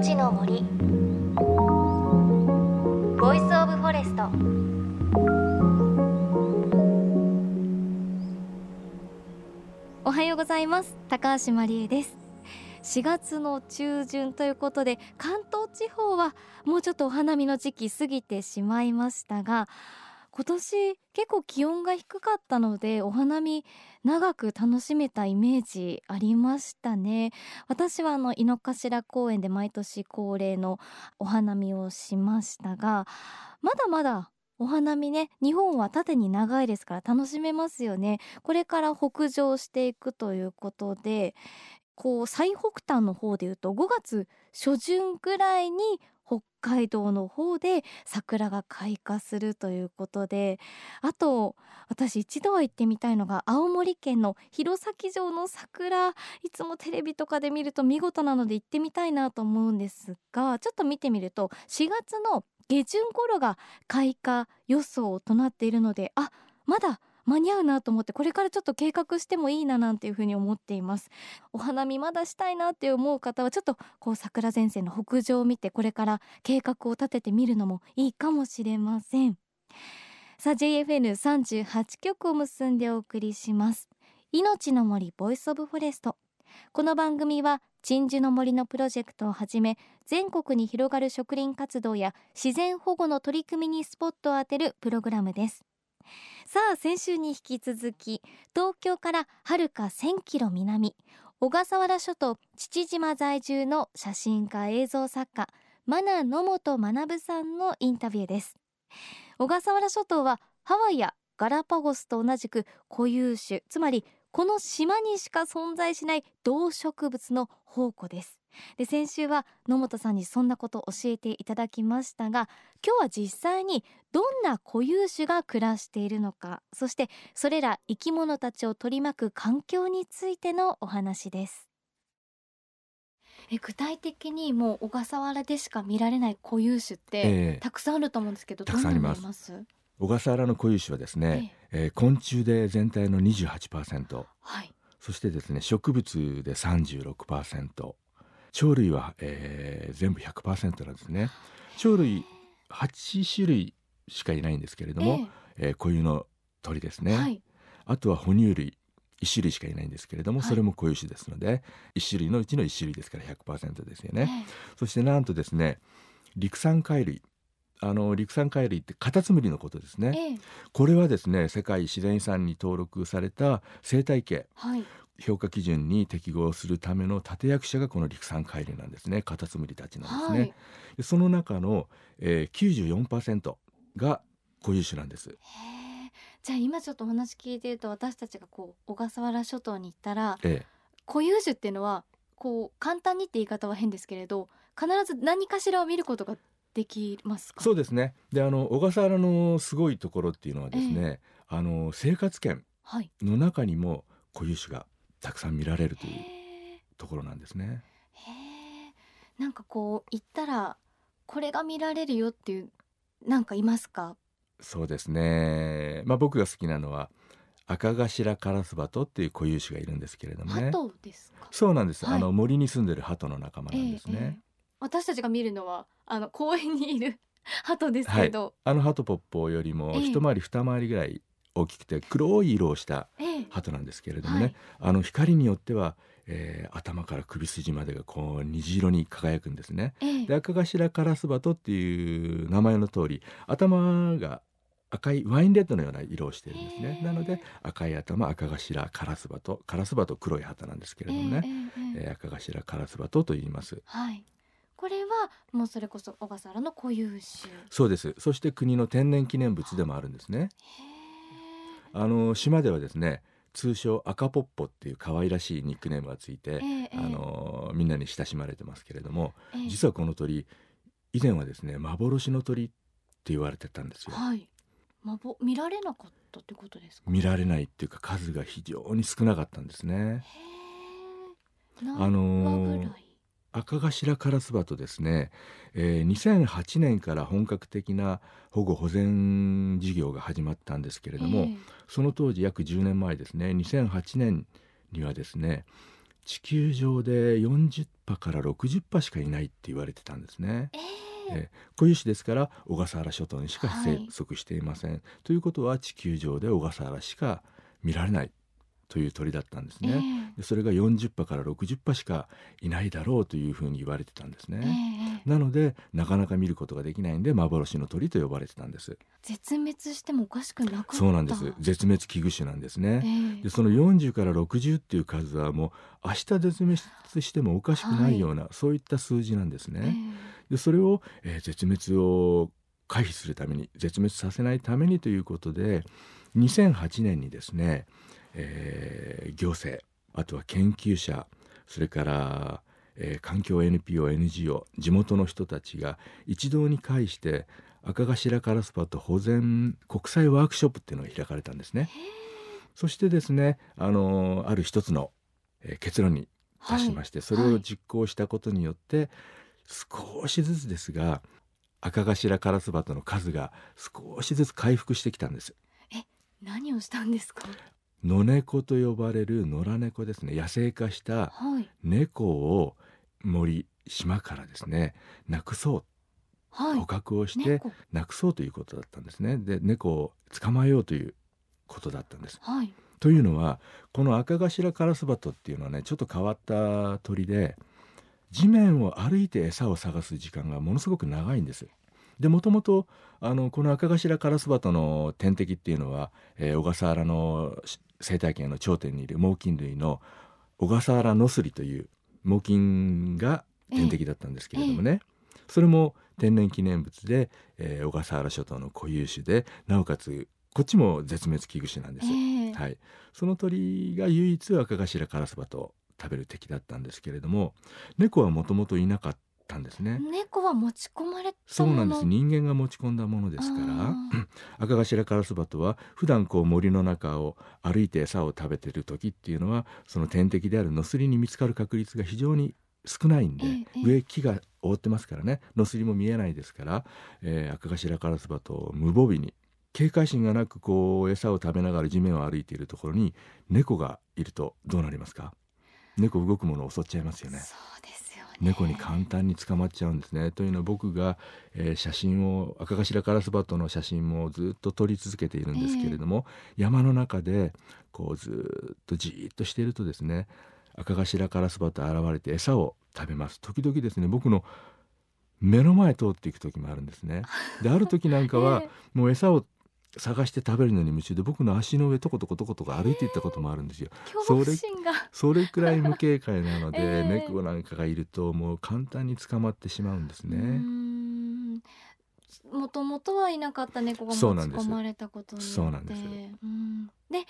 命の森。 Voice of Forest。おはようございます。高橋真理恵です。4月の中旬ということで関東地方はもうちょっとお花見の時期過ぎてしまいましたが今年結構気温が低かったのでお花見長く楽しめたイメージありましたね。私はあの井の頭公園で毎年恒例のお花見をしましたがまだまだお花見ね日本は縦に長いですから楽しめますよね。これから北上していくということでこう最北端の方でいうと5月初旬ぐらいに北海道の方で桜が開花するということであと私一度は行ってみたいのが青森県の弘前城の桜いつもテレビとかで見ると見事なので行ってみたいなと思うんですがちょっと見てみると4月の下旬頃が開花予想となっているのであまだ間に合うなと思ってこれからちょっと計画してもいいななんていうふうに思っています。お花見まだしたいなって思う方はちょっとこう桜前線の北上を見てこれから計画を立ててみるのもいいかもしれません。さあ JFN38 曲を結んでお送りします。命の森 Voice of Forest。この番組は鎮守の森のプロジェクトをはじめ全国に広がる植林活動や自然保護の取り組みにスポットを当てるプログラムです。さあ先週に引き続き東京からはるか1000キロ南小笠原諸島父島在住の写真家映像作家マナ野本学さんのインタビューです。小笠原諸島はハワイやガラパゴスと同じく固有種つまりこの島にしか存在しない動植物の宝庫です。で先週は野本さんにそんなことを教えていただきましたが今日は実際にどんな固有種が暮らしているのかそしてそれら生き物たちを取り巻く環境についてのお話です。え具体的にもう小笠原でしか見られない固有種って、えー、たくさんあると思うんですけどたくさんあります。小笠原の固有種はですね、えー、えー、昆虫で全体の28%、はい、そしてですね植物で36%鳥類は、えー、全部100%なんですね。鳥類8種類しかいないんですけれども、えー、えー、固有の鳥ですね、はい、あとは哺乳類1種類しかいないんですけれども、それも固有種ですので1種類のうちの1種類ですから100%ですよね、えー、そしてなんとですね陸産貝類。あの陸産貝類ってカタツムリのことですね、えー、これはですね世界自然遺産に登録された生態系、はい、評価基準に適合するための立役者がこの陸産海流なんですね。カタツムリたちなんですね、はい、その中の、えー、94%が固有種なんです。じゃあ今ちょっとお話聞いてると私たちがこう小笠原諸島に行ったら、ええ、固有種っていうのはこう簡単にって言い方は変ですけれど必ず何かしらを見ることができますそうですね。であの小笠原のすごいところっていうのはですね、え、あの生活圏の中にも固有種がたくさん見られるというところなんですね。へなんかこう行ったらこれが見られるよっていうなんかいますか？そうですね。まあ僕が好きなのは赤頭カラスバトっていう固有種がいるんですけれどもね。鳩ですか？そうなんです。はい、あの森に住んでる鳩の仲間なんですね。えーえー、私たちが見るのはあの公園にいる鳩ですけど、はい、あの鳩ポッポよりも一回り二回りぐらい大きくて黒い色をした鳩なんですけれどもね、はい、あの光によっては、えー、頭から首筋までがこう虹色に輝くんですね。で赤頭カラスバトっていう名前の通り頭が赤いワインレッドのような色をしているんですね。なので赤い頭赤頭カラスバトカラスバト黒い旗なんですけれどもね、えー、えー、赤頭カラスバトと言います。はい。これはもうそれこそ小笠原の固有種。そうです。そして国の天然記念物でもあるんですねあの島ではですね通称赤ポッポっていう可愛らしいニックネームがついて、えー、あのみんなに親しまれてますけれども、えー、実はこの鳥以前はですね幻の鳥って言われてたんですよ。はい、まぼ見られなかったってことですか？見られないっていうか数が非常に少なかったんですね。あのー赤頭カラスバトですね、えー、2008年から本格的な保護保全事業が始まったんですけれども、えー、その当時約10年前ですね。2008年にはですね地球上で40羽から60羽しかいないって言われてたんですね。えーえー、固有種ですから小笠原諸島にしか生息していません、はい、ということは地球上で小笠原しか見られないという鳥だったんですね、えー、でそれが40羽から60羽しかいないだろうというふうに言われてたんですね、えー、なのでなかなか見ることができないんで幻の鳥と呼ばれてたんです。絶滅してもおかしくなかそうなんです。絶滅危惧種なんですね、えー、でその40から60っていう数はもう明日絶滅してもおかしくないような、はい、そういった数字なんですね、でそれを、えー、絶滅を回避するために絶滅させないためにということで2008年にですねえー、行政あとは研究者それから、えー、環境 NPONGO 地元の人たちが一堂に会して赤頭カラスパと保全国際ワークショップっていうのが開かれたんですね。そしてですねあのある一つの、えー、結論に達しまして、はい、それを実行したことによって、はい、少しずつですが赤頭カラスバトの数が少しずつ回復してきたんです。え何をしたんですか？野猫と呼ばれる野良猫ですね。野生化した猫を森島からですねなくそう、はい、捕獲をしてなくそうということだったんですね。で猫を捕まえようということだったんです。はい、というのはこの赤頭カラスバトっていうのはねちょっと変わった鳥で地面を歩いて餌を探す時間がものすごく長いんです。でもともとあのこの赤頭カラスバトの天敵っていうのは、えー、小笠原の生態系の頂点にいる猛禽類の小笠原ノスリという猛禽が天敵だったんですけれどもね、ええ、それも天然記念物で、えー、小笠原諸島の固有種でなおかつこっちも絶滅危惧種なんです、え、はい、その鳥が唯一赤頭カラスバと食べる敵だったんですけれども猫はもともといなかったんですね。猫は持ち込まれそうなんです。人間が持ち込んだものですから。赤頭カラスバトは普段こう森の中を歩いて餌を食べてる時っていうのはその天敵であるノスリに見つかる確率が非常に少ないんで、ええ、上木が覆ってますからね。ノスリも見えないですから、えー、赤頭カラスバト無防備に警戒心がなくこう餌を食べながら地面を歩いているところに猫がいるとどうなりますか？猫動くものを襲っちゃいますよね。そうです猫に簡単に捕まっちゃうんですね。というのは僕が、えー、写真を赤頭カラスバットの写真もずっと撮り続けているんですけれども、えー、山の中でこうずっとじーっとしているとですね赤頭カラスバット現れて餌を食べます時々ですね僕の目の前通っていく時もあるんですね。である時なんかは、もう餌を探して食べるのに夢中で僕の足の上とことことことか歩いていったこともあるんですよ。それそれくらい無警戒なので、えー、猫なんかがいるともう簡単に捕まってしまうんですね。もともとはいなかった猫が持ち込まれたことにそうなんです。で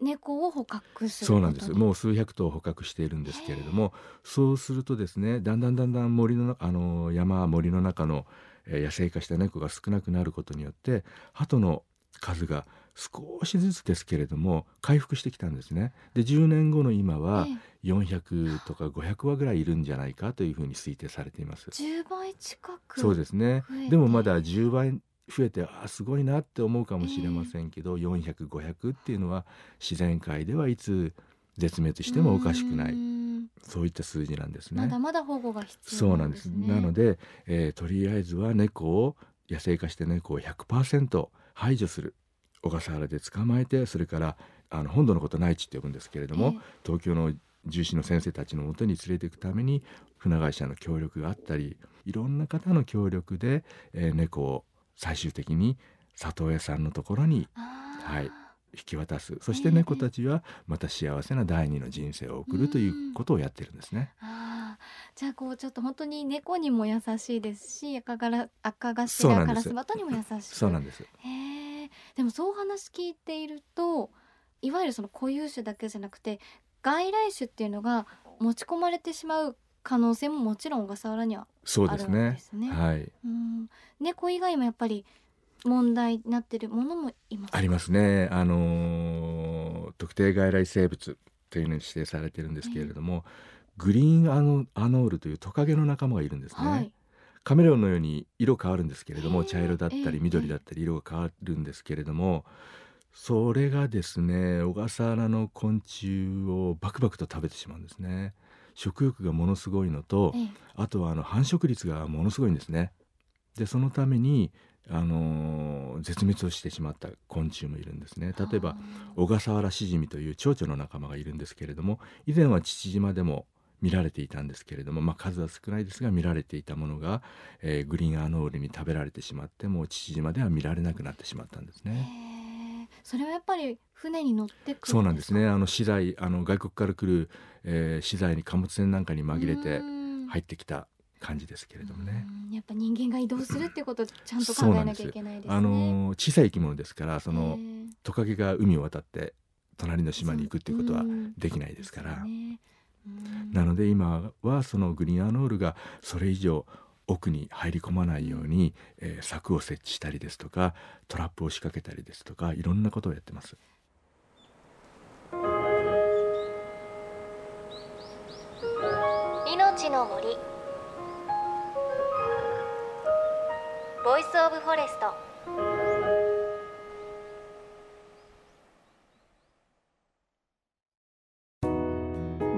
猫を捕獲するそうなんです。もう数百頭捕獲しているんですけれどもそうするとですねだんだんだんだん森のあの山森の中の野生化した猫が少なくなることによって鳩の数が少しずつですけれども回復してきたんですね。で10年後の今は400とか500羽ぐらいいるんじゃないかというふうに推定されています。10倍近くそうですね。でもまだ10倍増えてあすごいなって思うかもしれませんけど、えー、400500っていうのは自然界ではいつ絶滅してもおかしくないそういった数字なんですね。まだまだ保護が必要、ね、そうなんです。なので、えー、とりあえずは猫を野生化して猫を100%排除する。小笠原で捕まえてそれからあの本土のこと内地って呼ぶんですけれども、えー、東京の重視の先生たちのもとに連れていくために船会社の協力があったりいろんな方の協力で、えー、猫を最終的に里親さんのところに、はい、引き渡す。そして猫たちはまた幸せな第二の人生を送るということをやってるんですね。じゃあこうちょっと本当に猫にも優しいですし赤がら赤頭カラスバトにも優しいそうなんです。へえ。でもそう話聞いているといわゆるその固有種だけじゃなくて外来種っていうのが持ち込まれてしまう可能性ももちろん小笠原にはあるんですね。すねはい。うん。猫以外もやっぱり問題になっているものもいますありますね。あのー、特定外来生物というのに指定されてるんですけれども、えー、グリーンアノアノールというトカゲの仲間がいるんですね。はい、カメレオンのように色変わるんですけれども、茶色だったり緑だったり色が変わるんですけれども、それがですね小笠原の昆虫をバクバクと食べてしまうんですね。食欲がものすごいのと、ええ、あとはあの繁殖率がものすごいんですね。でそのためにあの絶滅をしてしまった昆虫もいるんですね。例えば小笠原シジミという蝶々の仲間がいるんですけれども以前は父島でも見られていたんですけれども、まあ、数は少ないですが見られていたものが、えー、グリーンアノールに食べられてしまってもう父島では見られなくなってしまったんですね。それはやっぱり船に乗ってそうなんですね。あの資材あの外国から来る、えー、資材に貨物船なんかに紛れて入ってきた感じですけれどもね。やっぱ人間が移動するっていうことをちゃんと考えなきゃいけないです、ね、あの小さい生き物ですからそのトカゲが海を渡って隣の島に行くっていうことはできないですから。ね、なので今はそのグリーンアノールがそれ以上奥に入り込まないように、えー、柵を設置したりですとかトラップを仕掛けたりですとかいろんなことをやってます。命の森。 Voice of Forest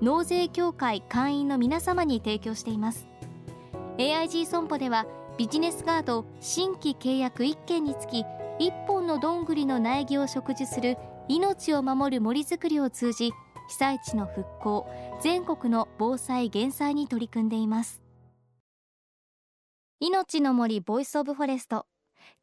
納税協会会員の皆様に提供しています。AIG 損保ではビジネスガード新規契約1件につき1本のどんぐりの苗木を植樹する命を守る森づくりを通じ被災地の復興全国の防災減災に取り組んでいます。命の森 Voice of Forest。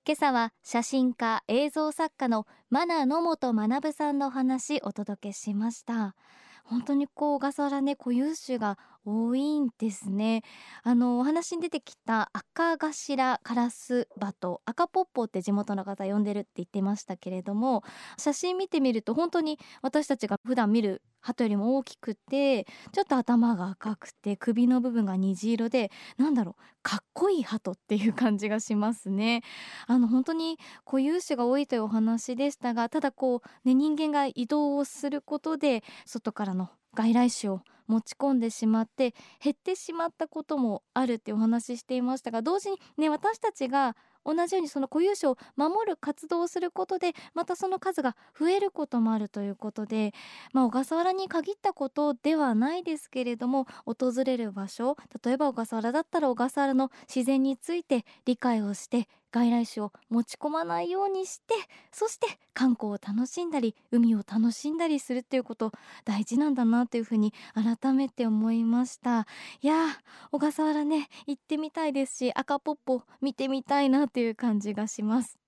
今朝は写真家映像作家のマナ野本学さんのお話お届けしました。本当にこう小笠原ね固有種が多いんですね。あのお話に出てきた赤頭カラスバト赤ポッポって地元の方呼んでるって言ってましたけれども写真見てみると本当に私たちが普段見る鳩よりも大きくてちょっと頭が赤くて首の部分が虹色でなんだろうかっこいい鳩っていう感じがしますね。あの本当に固有種が多いというお話でしたがただこうね人間が移動をすることで外からの外来種を持ち込んでしまって減ってしまったこともあるってお話ししていましたが同時にね私たちが同じようにその固有種を守る活動をすることでまたその数が増えることもあるということで、まあ、小笠原に限ったことではないですけれども訪れる場所例えば小笠原だったら小笠原の自然について理解をして外来種を持ち込まないようにしてそして観光を楽しんだり海を楽しんだりするっていうこと大事なんだなというふうに改めて思いました。いや小笠原ね行ってみたいですし赤ポッポ見てみたいなという感じがします。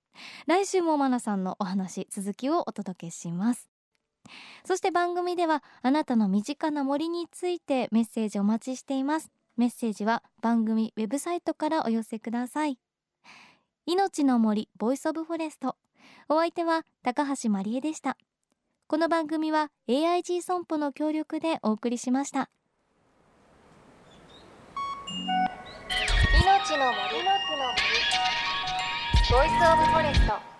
来週もマナさんのお話続きをお届けします。そして番組ではあなたの身近な森についてメッセージお待ちしています。メッセージは番組ウェブサイトからお寄せください。命の森 Voice of Forest。お相手は高橋真理恵でした。この番組は AIG 損保の協力でお送りしました。命の森。の森。 Voice of Forest。